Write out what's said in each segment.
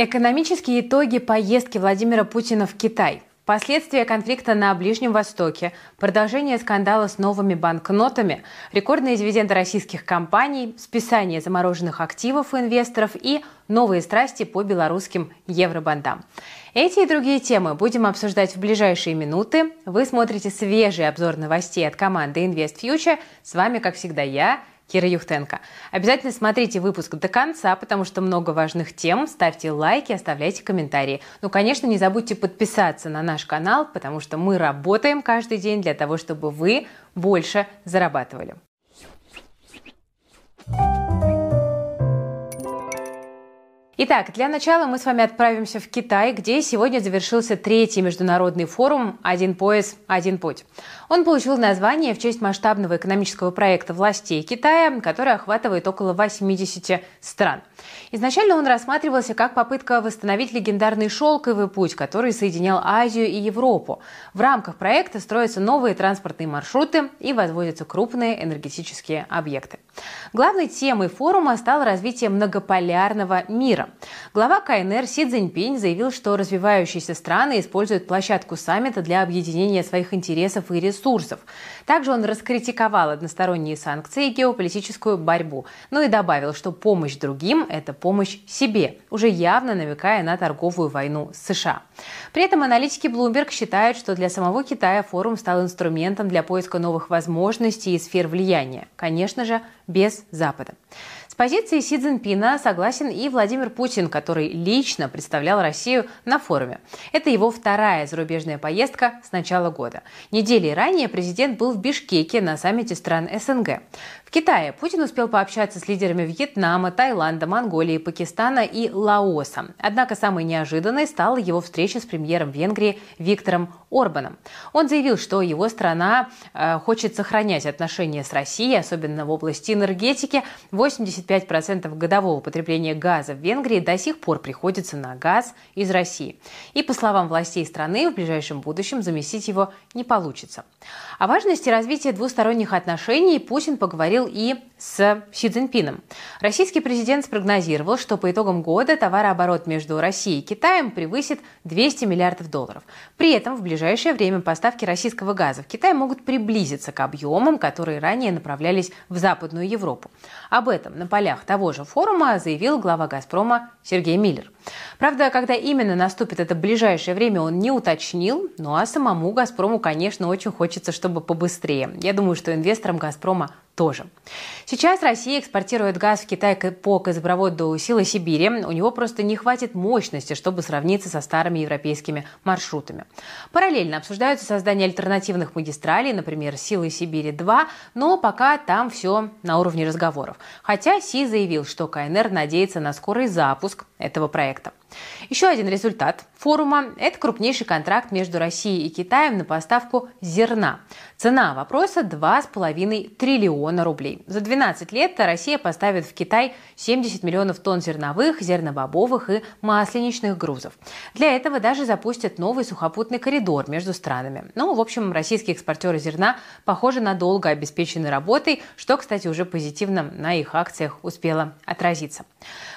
Экономические итоги поездки Владимира Путина в Китай. Последствия конфликта на Ближнем Востоке, продолжение скандала с новыми банкнотами, рекордные дивиденды российских компаний, списание замороженных активов инвесторов и новые страсти по белорусским евробандам. Эти и другие темы будем обсуждать в ближайшие минуты. Вы смотрите свежий обзор новостей от команды InvestFuture. С вами, как всегда, я, Кира Юхтенко. Обязательно смотрите выпуск до конца, потому что много важных тем. Ставьте лайки, оставляйте комментарии. Ну, конечно, не забудьте подписаться на наш канал, потому что мы работаем каждый день для того, чтобы вы больше зарабатывали. Итак, для начала мы с вами отправимся в Китай, где сегодня завершился третий международный форум «Один пояс, один путь». Он получил название в честь масштабного экономического проекта властей Китая, который охватывает около 80 стран. Изначально он рассматривался как попытка восстановить легендарный шелковый путь, который соединял Азию и Европу. В рамках проекта строятся новые транспортные маршруты и возводятся крупные энергетические объекты. Главной темой форума стало развитие многополярного мира. Глава КНР Си Цзиньпинь заявил, что развивающиеся страны используют площадку саммита для объединения своих интересов и ресурсов. Также он раскритиковал односторонние санкции и геополитическую борьбу, но и добавил, что помощь другим – это помощь себе, уже явно намекая на торговую войну с США. При этом аналитики Bloomberg считают, что для самого Китая форум стал инструментом для поиска новых возможностей и сфер влияния. Конечно же, без Запада позицией Си Цзиньпина согласен и Владимир Путин, который лично представлял Россию на форуме. Это его вторая зарубежная поездка с начала года. Недели ранее президент был в Бишкеке на саммите стран СНГ. В Китае Путин успел пообщаться с лидерами Вьетнама, Таиланда, Монголии, Пакистана и Лаоса. Однако самой неожиданной стала его встреча с премьером Венгрии Виктором Орбаном. Он заявил, что его страна э, хочет сохранять отношения с Россией, особенно в области энергетики. 85% годового потребления газа в Венгрии до сих пор приходится на газ из России. И по словам властей страны, в ближайшем будущем заместить его не получится. О важности развития двусторонних отношений Путин поговорил поговорил и с Си Цзиньпином. Российский президент спрогнозировал, что по итогам года товарооборот между Россией и Китаем превысит 200 миллиардов долларов. При этом в ближайшее время поставки российского газа в Китай могут приблизиться к объемам, которые ранее направлялись в Западную Европу. Об этом на полях того же форума заявил глава «Газпрома» Сергей Миллер. Правда, когда именно наступит это ближайшее время, он не уточнил, ну а самому «Газпрому», конечно, очень хочется, чтобы побыстрее. Я думаю, что инвесторам «Газпрома» тоже. Сейчас Россия экспортирует газ в Китай по газопроводу «Сила Сибири». У него просто не хватит мощности, чтобы сравниться со старыми европейскими маршрутами. Параллельно обсуждаются создание альтернативных магистралей, например, «Силы Сибири-2», но пока там все на уровне разговоров. Хотя Си заявил, что КНР надеется на скорый запуск этого проекта. Еще один результат форума – это крупнейший контракт между Россией и Китаем на поставку зерна. Цена вопроса – 2,5 триллиона рублей. За 12 лет Россия поставит в Китай 70 миллионов тонн зерновых, зернобобовых и масленичных грузов. Для этого даже запустят новый сухопутный коридор между странами. Ну, в общем, российские экспортеры зерна, похоже, надолго обеспечены работой, что, кстати, уже позитивно на их акциях успело отразиться.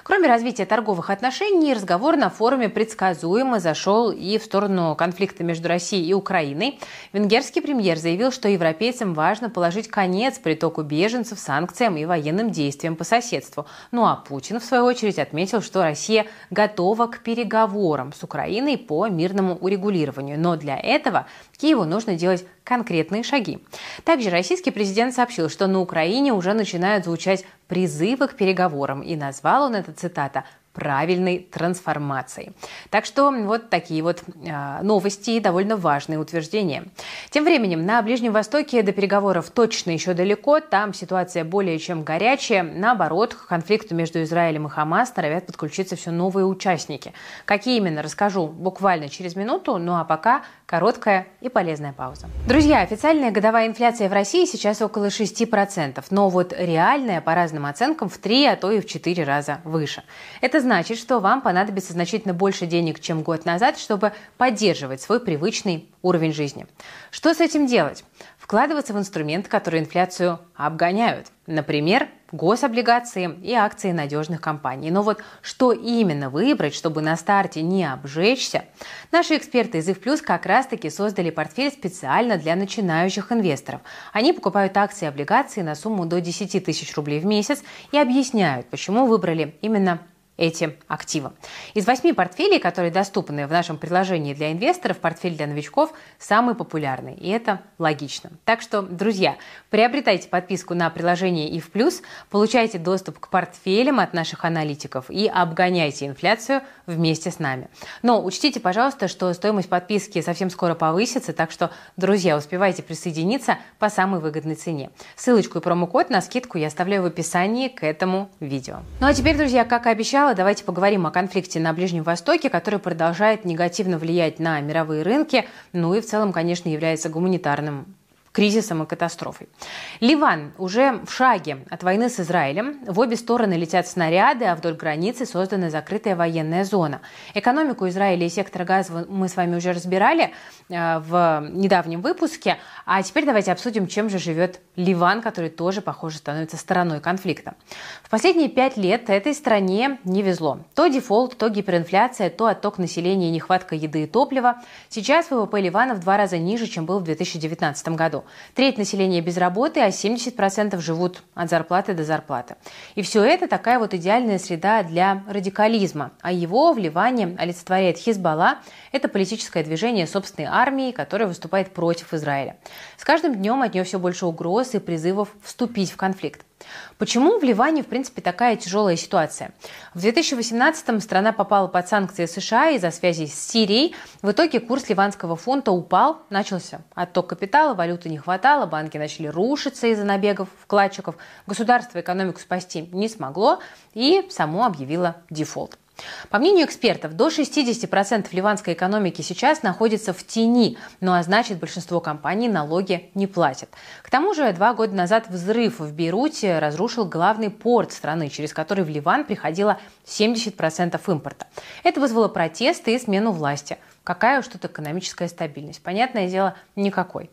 Кроме развития торговых отношений, разговор на форуме предсказуемо зашел и в сторону конфликта между Россией и Украиной. Венгерский премьер заявил, что европейцам важно положить конец притоку беженцев, санкциям и военным действиям по соседству. Ну а Путин, в свою очередь, отметил, что Россия готова к переговорам с Украиной по мирному урегулированию. Но для этого Киеву нужно делать конкретные шаги. Также российский президент сообщил, что на Украине уже начинают звучать призывы к переговорам, и назвал он это, цитата, правильной трансформацией. Так что вот такие вот э, новости и довольно важные утверждения. Тем временем на Ближнем Востоке до переговоров точно еще далеко. Там ситуация более чем горячая. Наоборот, к конфликту между Израилем и Хамас норовят подключиться все новые участники. Какие именно, расскажу буквально через минуту. Ну а пока короткая и полезная пауза. Друзья, официальная годовая инфляция в России сейчас около 6%, но вот реальная по разным оценкам в 3, а то и в 4 раза выше. Это значит, что вам понадобится значительно больше денег, чем год назад, чтобы поддерживать свой привычный уровень жизни. Что с этим делать? вкладываться в инструменты, которые инфляцию обгоняют. Например, гособлигации и акции надежных компаний. Но вот что именно выбрать, чтобы на старте не обжечься, наши эксперты из IF как раз-таки создали портфель специально для начинающих инвесторов. Они покупают акции и облигации на сумму до 10 тысяч рублей в месяц и объясняют, почему выбрали именно эти активы. Из восьми портфелей, которые доступны в нашем приложении для инвесторов, портфель для новичков самый популярный. И это логично. Так что, друзья, приобретайте подписку на приложение IF+, получайте доступ к портфелям от наших аналитиков и обгоняйте инфляцию вместе с нами. Но учтите, пожалуйста, что стоимость подписки совсем скоро повысится, так что, друзья, успевайте присоединиться по самой выгодной цене. Ссылочку и промокод на скидку я оставляю в описании к этому видео. Ну а теперь, друзья, как и обещала, начала давайте поговорим о конфликте на Ближнем Востоке, который продолжает негативно влиять на мировые рынки, ну и в целом, конечно, является гуманитарным кризисом и катастрофой. Ливан уже в шаге от войны с Израилем. В обе стороны летят снаряды, а вдоль границы создана закрытая военная зона. Экономику Израиля и сектора газа мы с вами уже разбирали э, в недавнем выпуске. А теперь давайте обсудим, чем же живет Ливан, который тоже, похоже, становится стороной конфликта. В последние пять лет этой стране не везло. То дефолт, то гиперинфляция, то отток населения и нехватка еды и топлива. Сейчас ВВП Ливана в два раза ниже, чем был в 2019 году. Треть населения без работы, а 70% живут от зарплаты до зарплаты. И все это такая вот идеальная среда для радикализма. А его в Ливане олицетворяет Хизбалла. Это политическое движение собственной армии, которое выступает против Израиля. С каждым днем от нее все больше угроз и призывов вступить в конфликт. Почему в Ливане, в принципе, такая тяжелая ситуация? В 2018-м страна попала под санкции США из-за связи с Сирией. В итоге курс ливанского фунта упал, начался отток капитала, валюты не хватало, банки начали рушиться из-за набегов вкладчиков, государство экономику спасти не смогло и само объявило дефолт. По мнению экспертов, до 60% ливанской экономики сейчас находится в тени, ну а значит большинство компаний налоги не платят. К тому же два года назад взрыв в Бейруте разрушил главный порт страны, через который в Ливан приходило 70% импорта. Это вызвало протесты и смену власти – Какая уж тут экономическая стабильность? Понятное дело, никакой.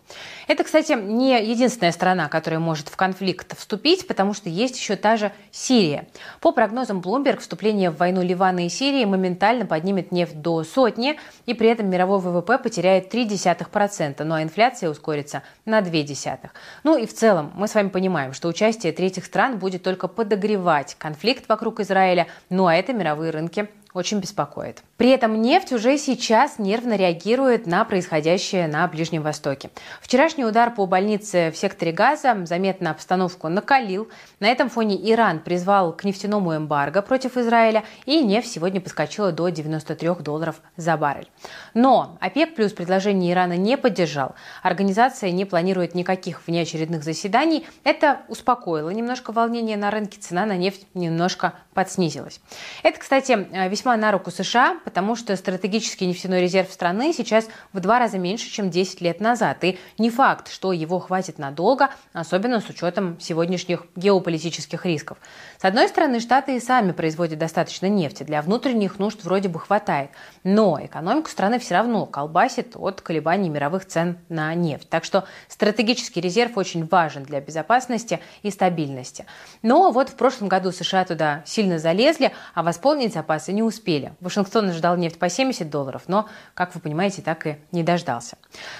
Это, кстати, не единственная страна, которая может в конфликт вступить, потому что есть еще та же Сирия. По прогнозам Bloomberg, вступление в войну Ливана и Сирии моментально поднимет нефть до сотни, и при этом мировой ВВП потеряет 0,3%, ну а инфляция ускорится на 0,2%. Ну и в целом мы с вами понимаем, что участие третьих стран будет только подогревать конфликт вокруг Израиля, ну а это мировые рынки очень беспокоит. При этом нефть уже сейчас нервно реагирует на происходящее на Ближнем Востоке. Вчерашний удар по больнице в секторе Газа заметно обстановку накалил. На этом фоне Иран призвал к нефтяному эмбарго против Израиля, и нефть сегодня подскочила до 93 долларов за баррель. Но ОПЕК плюс предложение Ирана не поддержал. Организация не планирует никаких внеочередных заседаний. Это успокоило немножко волнение на рынке, цена на нефть немножко подснизилась. Это, кстати, весьма на руку США, потому что стратегический нефтяной резерв страны сейчас в два раза меньше, чем 10 лет назад. И не факт, что его хватит надолго, особенно с учетом сегодняшних геополитических рисков. С одной стороны, Штаты и сами производят достаточно нефти. Для внутренних нужд вроде бы хватает. Но экономику страны все равно колбасит от колебаний мировых цен на нефть. Так что стратегический резерв очень важен для безопасности и стабильности. Но вот в прошлом году США туда сильно залезли, а восполнить запасы не успели. Вашингтон ждал нефть по 70 долларов, но, как вы понимаете, так и не дождался.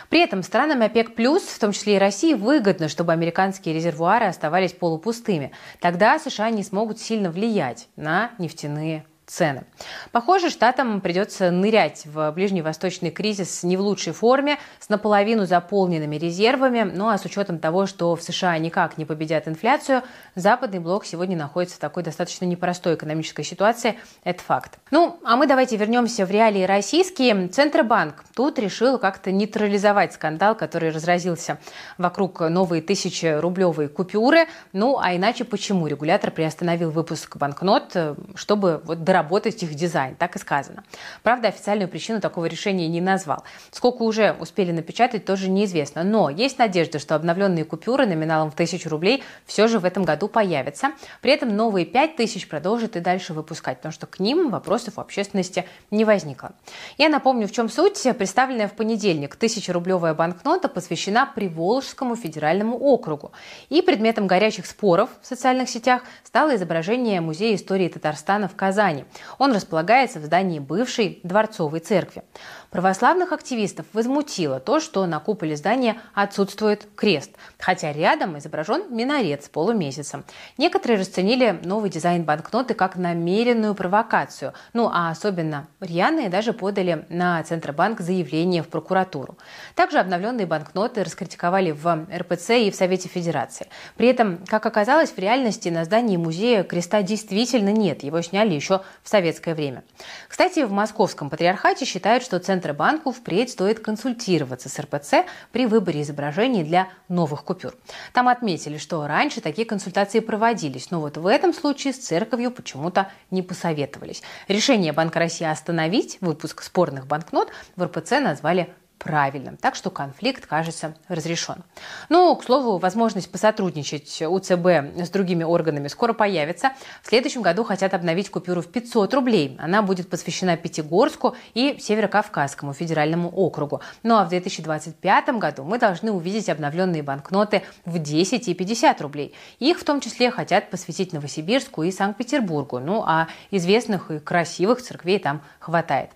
При этом странам ОПЕК+, в том числе и России, выгодно, чтобы американские резервуары оставались полупустыми. Тогда США не смогут сильно влиять на нефтяные цены. Похоже, штатам придется нырять в ближневосточный кризис не в лучшей форме, с наполовину заполненными резервами, ну а с учетом того, что в США никак не победят инфляцию, западный блок сегодня находится в такой достаточно непростой экономической ситуации, это факт. Ну, а мы давайте вернемся в реалии российские. Центробанк тут решил как-то нейтрализовать скандал, который разразился вокруг новой тысячи-рублевой купюры. Ну, а иначе почему регулятор приостановил выпуск банкнот, чтобы вот дорого доработать их дизайн, так и сказано. Правда, официальную причину такого решения не назвал. Сколько уже успели напечатать, тоже неизвестно. Но есть надежда, что обновленные купюры номиналом в тысячу рублей все же в этом году появятся. При этом новые пять тысяч продолжат и дальше выпускать, потому что к ним вопросов у общественности не возникло. Я напомню, в чем суть. Представленная в понедельник тысячерублевая банкнота посвящена Приволжскому федеральному округу. И предметом горячих споров в социальных сетях стало изображение Музея истории Татарстана в Казани. Он располагается в здании бывшей Дворцовой церкви. Православных активистов возмутило то, что на куполе здания отсутствует крест, хотя рядом изображен минарет с полумесяцем. Некоторые расценили новый дизайн банкноты как намеренную провокацию, ну а особенно рьяные даже подали на Центробанк заявление в прокуратуру. Также обновленные банкноты раскритиковали в РПЦ и в Совете Федерации. При этом, как оказалось, в реальности на здании музея креста действительно нет, его сняли еще в советское время. Кстати, в Московском патриархате считают, что Центр Центробанку впредь стоит консультироваться с РПЦ при выборе изображений для новых купюр. Там отметили, что раньше такие консультации проводились, но вот в этом случае с церковью почему-то не посоветовались. Решение Банка России остановить выпуск спорных банкнот в РПЦ назвали правильным. Так что конфликт, кажется, разрешен. Ну, к слову, возможность посотрудничать у ЦБ с другими органами скоро появится. В следующем году хотят обновить купюру в 500 рублей. Она будет посвящена Пятигорску и Северокавказскому федеральному округу. Ну а в 2025 году мы должны увидеть обновленные банкноты в 10 и 50 рублей. Их в том числе хотят посвятить Новосибирску и Санкт-Петербургу. Ну а известных и красивых церквей там хватает.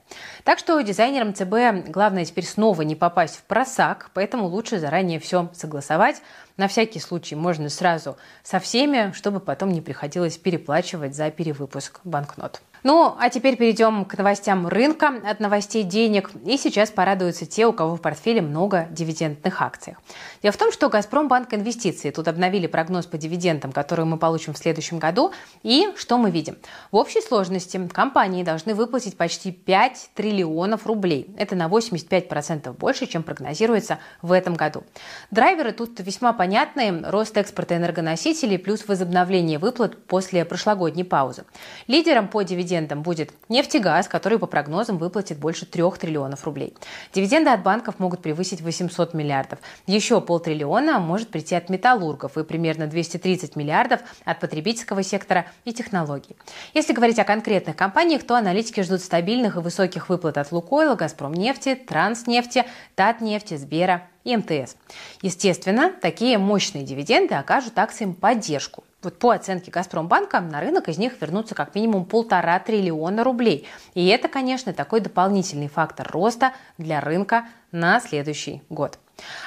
Так что дизайнерам ЦБ главное теперь снова снова не попасть в просак, поэтому лучше заранее все согласовать. На всякий случай можно сразу со всеми, чтобы потом не приходилось переплачивать за перевыпуск банкнот. Ну, а теперь перейдем к новостям рынка от новостей денег. И сейчас порадуются те, у кого в портфеле много дивидендных акций. Дело в том, что «Газпромбанк Инвестиции» тут обновили прогноз по дивидендам, которые мы получим в следующем году. И что мы видим? В общей сложности компании должны выплатить почти 5 триллионов рублей. Это на 85% больше, чем прогнозируется в этом году. Драйверы тут весьма понятные. Рост экспорта энергоносителей плюс возобновление выплат после прошлогодней паузы. Лидером по дивидендам дивидендом будет нефтегаз, который по прогнозам выплатит больше 3 триллионов рублей. Дивиденды от банков могут превысить 800 миллиардов. Еще полтриллиона может прийти от металлургов и примерно 230 миллиардов от потребительского сектора и технологий. Если говорить о конкретных компаниях, то аналитики ждут стабильных и высоких выплат от Лукойла, Газпромнефти, Транснефти, Татнефти, Сбера и МТС. Естественно, такие мощные дивиденды окажут акциям поддержку. Вот по оценке Газпромбанка на рынок из них вернутся как минимум полтора триллиона рублей. И это, конечно, такой дополнительный фактор роста для рынка на следующий год.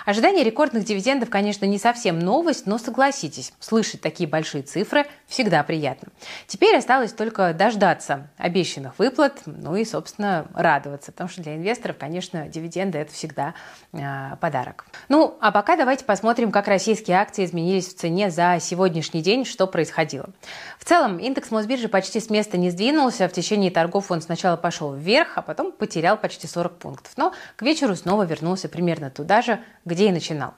Ожидание рекордных дивидендов, конечно, не совсем новость, но согласитесь, слышать такие большие цифры всегда приятно. Теперь осталось только дождаться обещанных выплат, ну и, собственно, радоваться, потому что для инвесторов, конечно, дивиденды – это всегда э, подарок. Ну, а пока давайте посмотрим, как российские акции изменились в цене за сегодняшний день, что происходило. В целом, индекс Мосбиржи почти с места не сдвинулся, в течение торгов он сначала пошел вверх, а потом потерял почти 40 пунктов, но к вечеру снова вернулся примерно туда же, где и начинал.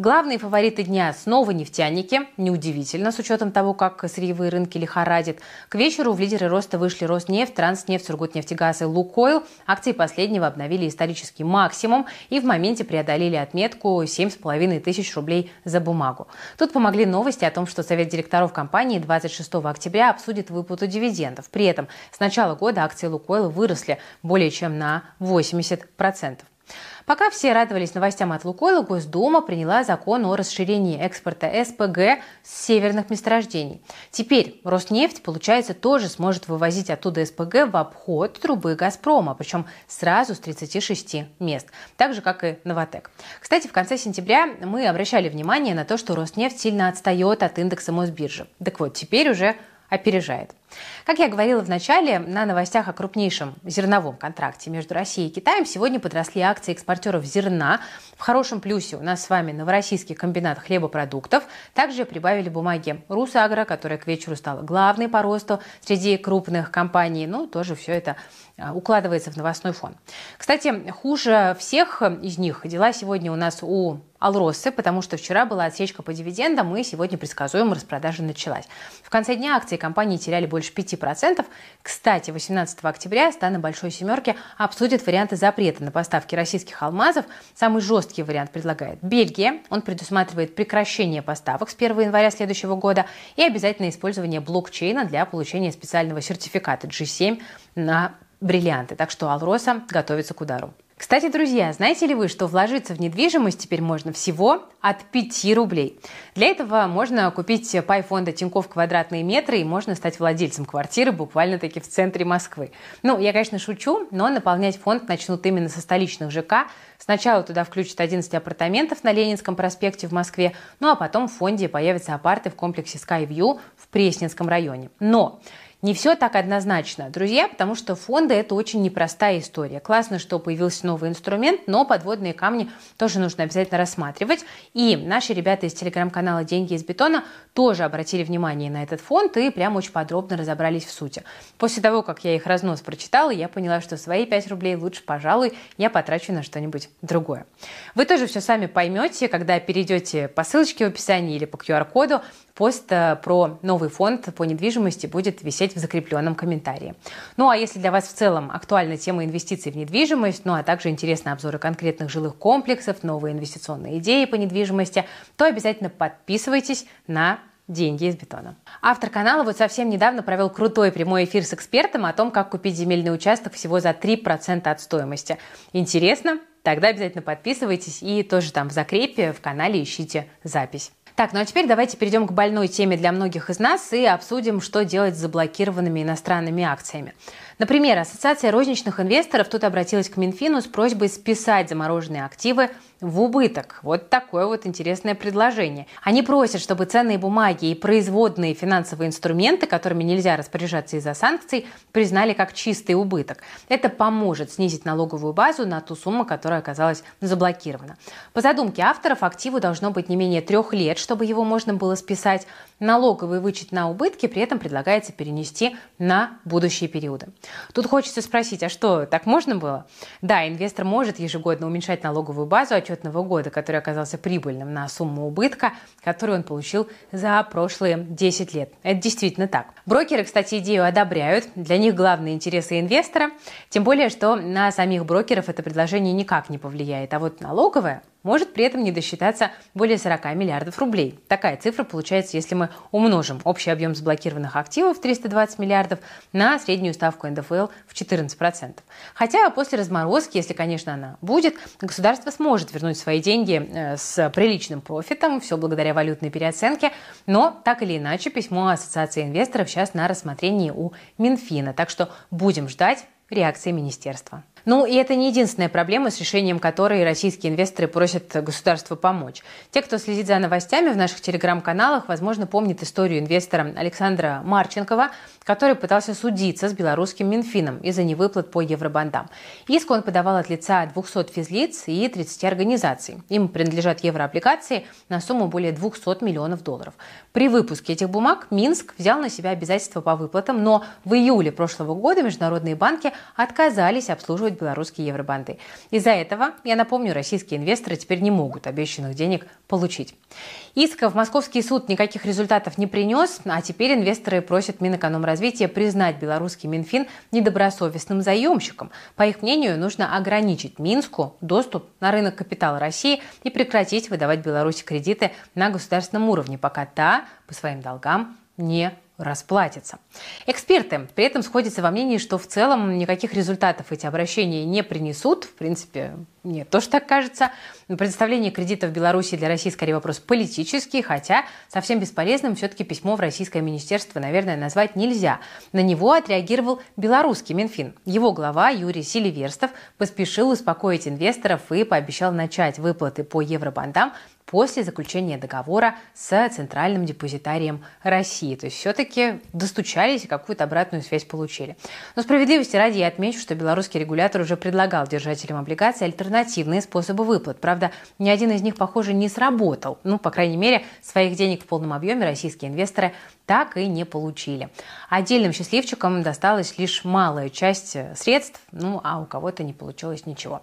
Главные фавориты дня снова нефтяники. Неудивительно, с учетом того, как сырьевые рынки лихорадят. К вечеру в лидеры роста вышли Роснефть, Транснефть, Сургутнефтегаз и Лукойл. Акции последнего обновили исторический максимум и в моменте преодолели отметку 7,5 тысяч рублей за бумагу. Тут помогли новости о том, что Совет директоров компании 26 октября обсудит выплату дивидендов. При этом с начала года акции Лукойла выросли более чем на 80%. Пока все радовались новостям от Лукойла, Госдума приняла закон о расширении экспорта СПГ с северных месторождений. Теперь Роснефть, получается, тоже сможет вывозить оттуда СПГ в обход трубы «Газпрома», причем сразу с 36 мест, так же, как и «Новотек». Кстати, в конце сентября мы обращали внимание на то, что Роснефть сильно отстает от индекса Мосбиржи. Так вот, теперь уже опережает. Как я говорила в начале, на новостях о крупнейшем зерновом контракте между Россией и Китаем сегодня подросли акции экспортеров зерна. В хорошем плюсе у нас с вами Новороссийский комбинат хлебопродуктов. Также прибавили бумаги Русагро, которая к вечеру стала главной по росту среди крупных компаний. Ну, тоже все это а, укладывается в новостной фон. Кстати, хуже всех из них дела сегодня у нас у Алросы, потому что вчера была отсечка по дивидендам, и сегодня предсказуемо распродажа началась. В конце дня акции компании теряли больше больше 5%. Кстати, 18 октября страны Большой Семерки обсудят варианты запрета на поставки российских алмазов. Самый жесткий вариант предлагает Бельгия. Он предусматривает прекращение поставок с 1 января следующего года и обязательное использование блокчейна для получения специального сертификата G7 на бриллианты. Так что Алроса готовится к удару. Кстати, друзья, знаете ли вы, что вложиться в недвижимость теперь можно всего от 5 рублей? Для этого можно купить пай фонда Тинькофф квадратные метры и можно стать владельцем квартиры буквально-таки в центре Москвы. Ну, я, конечно, шучу, но наполнять фонд начнут именно со столичных ЖК. Сначала туда включат 11 апартаментов на Ленинском проспекте в Москве, ну а потом в фонде появятся апарты в комплексе Skyview в Пресненском районе. Но не все так однозначно, друзья, потому что фонды – это очень непростая история. Классно, что появился новый инструмент, но подводные камни тоже нужно обязательно рассматривать. И наши ребята из телеграм-канала «Деньги из бетона» тоже обратили внимание на этот фонд и прям очень подробно разобрались в сути. После того, как я их разнос прочитала, я поняла, что свои 5 рублей лучше, пожалуй, я потрачу на что-нибудь другое. Вы тоже все сами поймете, когда перейдете по ссылочке в описании или по QR-коду, пост э, про новый фонд по недвижимости будет висеть в закрепленном комментарии. Ну а если для вас в целом актуальна тема инвестиций в недвижимость, ну а также интересны обзоры конкретных жилых комплексов, новые инвестиционные идеи по недвижимости, то обязательно подписывайтесь на деньги из бетона. Автор канала вот совсем недавно провел крутой прямой эфир с экспертом о том, как купить земельный участок всего за 3% от стоимости. Интересно? Тогда обязательно подписывайтесь и тоже там в закрепе в канале ищите запись. Так, ну а теперь давайте перейдем к больной теме для многих из нас и обсудим, что делать с заблокированными иностранными акциями. Например, Ассоциация розничных инвесторов тут обратилась к Минфину с просьбой списать замороженные активы в убыток. Вот такое вот интересное предложение. Они просят, чтобы ценные бумаги и производные финансовые инструменты, которыми нельзя распоряжаться из-за санкций, признали как чистый убыток. Это поможет снизить налоговую базу на ту сумму, которая оказалась заблокирована. По задумке авторов, активу должно быть не менее трех лет, чтобы его можно было списать. Налоговый вычет на убытки при этом предлагается перенести на будущие периоды. Тут хочется спросить, а что, так можно было? Да, инвестор может ежегодно уменьшать налоговую базу отчетного года, который оказался прибыльным на сумму убытка, которую он получил за прошлые 10 лет. Это действительно так. Брокеры, кстати, идею одобряют. Для них главные интересы инвестора. Тем более, что на самих брокеров это предложение никак не повлияет. А вот налоговая может при этом не досчитаться более 40 миллиардов рублей. Такая цифра получается, если мы умножим общий объем заблокированных активов 320 миллиардов на среднюю ставку НДФЛ в 14%. Хотя после разморозки, если, конечно, она будет, государство сможет вернуть свои деньги э, с приличным профитом, все благодаря валютной переоценке, но так или иначе письмо Ассоциации инвесторов сейчас на рассмотрении у Минфина, так что будем ждать реакции министерства. Ну и это не единственная проблема, с решением которой российские инвесторы просят государство помочь. Те, кто следит за новостями в наших телеграм-каналах, возможно, помнят историю инвестора Александра Марченкова, который пытался судиться с белорусским Минфином из-за невыплат по евробандам. Иск он подавал от лица 200 физлиц и 30 организаций. Им принадлежат еврооблигации на сумму более 200 миллионов долларов. При выпуске этих бумаг Минск взял на себя обязательства по выплатам, но в июле прошлого года международные банки отказались обслуживать белорусские евробанды. Из-за этого, я напомню, российские инвесторы теперь не могут обещанных денег получить. Иск в московский суд никаких результатов не принес, а теперь инвесторы просят Минэкономразвития признать белорусский Минфин недобросовестным заемщиком. По их мнению, нужно ограничить Минску доступ на рынок капитала России и прекратить выдавать Беларуси кредиты на государственном уровне, пока та по своим долгам не расплатится. Эксперты при этом сходятся во мнении, что в целом никаких результатов эти обращения не принесут. В принципе, мне тоже так кажется. Предоставление кредитов в Беларуси для России скорее вопрос политический, хотя совсем бесполезным все-таки письмо в российское министерство, наверное, назвать нельзя. На него отреагировал белорусский Минфин. Его глава Юрий Селиверстов поспешил успокоить инвесторов и пообещал начать выплаты по евробандам после заключения договора с Центральным депозитарием России. То есть все-таки достучались и какую-то обратную связь получили. Но справедливости ради я отмечу, что белорусский регулятор уже предлагал держателям облигаций альтернативные способы выплат. Правда, ни один из них, похоже, не сработал. Ну, по крайней мере, своих денег в полном объеме российские инвесторы так и не получили. Отдельным счастливчикам досталась лишь малая часть средств, ну а у кого-то не получилось ничего.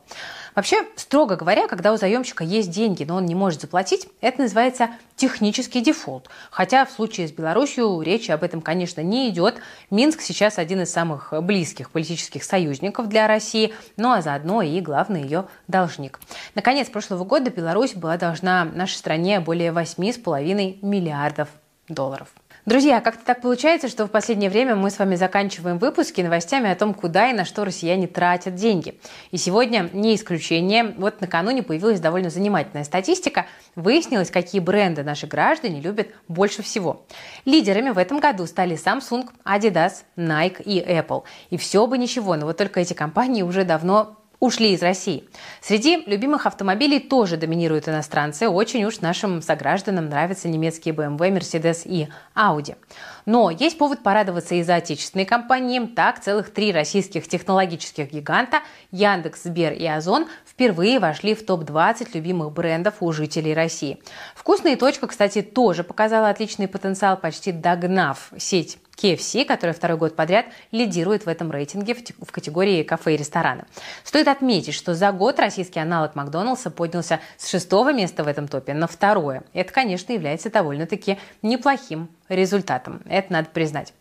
Вообще, строго говоря, когда у заемщика есть деньги, но он не может заплатить, это называется технический дефолт. Хотя в случае с Беларусью речи об этом, конечно, не идет. Минск сейчас один из самых близких политических союзников для России, ну а заодно и главный ее должник. Наконец прошлого года Беларусь была должна нашей стране более 8,5 миллиардов долларов. Друзья, как-то так получается, что в последнее время мы с вами заканчиваем выпуски новостями о том, куда и на что россияне тратят деньги. И сегодня не исключение. Вот накануне появилась довольно занимательная статистика. Выяснилось, какие бренды наши граждане любят больше всего. Лидерами в этом году стали Samsung, Adidas, Nike и Apple. И все бы ничего, но вот только эти компании уже давно ушли из России. Среди любимых автомобилей тоже доминируют иностранцы. Очень уж нашим согражданам нравятся немецкие BMW, Mercedes и Audi. Но есть повод порадоваться и за отечественные компании. Так, целых три российских технологических гиганта Яндекс, Сбер и Озон впервые вошли в топ-20 любимых брендов у жителей России. Вкусная точка, кстати, тоже показала отличный потенциал, почти догнав сеть KFC, которая второй год подряд лидирует в этом рейтинге в категории кафе и рестораны. Стоит отметить, что за год российский аналог Макдоналдса поднялся с шестого места в этом топе на второе. Это, конечно, является довольно-таки неплохим результатом. Это надо признать.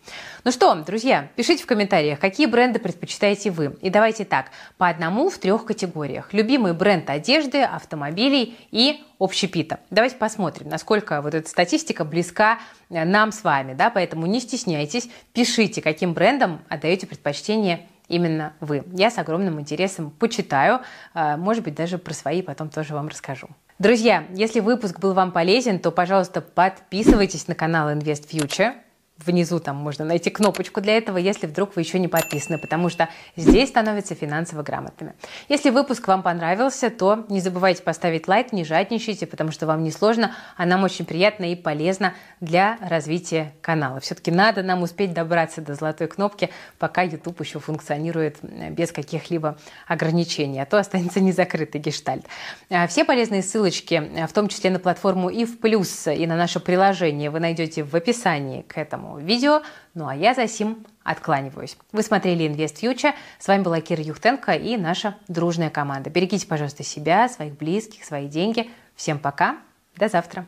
Ну что, друзья, пишите в комментариях, какие бренды предпочитаете вы. И давайте так, по одному в трех категориях. Любимый бренд одежды, автомобилей и общепита. Давайте посмотрим, насколько вот эта статистика близка э, нам с вами. Да? Поэтому не стесняйтесь, пишите, каким брендам отдаете предпочтение именно вы. Я с огромным интересом почитаю, э, может быть, даже про свои потом тоже вам расскажу. Друзья, если выпуск был вам полезен, то, пожалуйста, подписывайтесь на канал Invest Future. Внизу там можно найти кнопочку для этого, если вдруг вы еще не подписаны, потому что здесь становятся финансово грамотными. Если выпуск вам понравился, то не забывайте поставить лайк, не жадничайте, потому что вам не сложно, а нам очень приятно и полезно для развития канала. Все-таки надо нам успеть добраться до золотой кнопки, пока YouTube еще функционирует без каких-либо ограничений, а то останется незакрытый гештальт. А все полезные ссылочки, в том числе на платформу и в плюс и на наше приложение, вы найдете в описании к этому этому видео. Ну а я за сим откланиваюсь. Вы смотрели Invest Future. С вами была Кира Юхтенко и наша дружная команда. Берегите, пожалуйста, себя, своих близких, свои деньги. Всем пока. До завтра.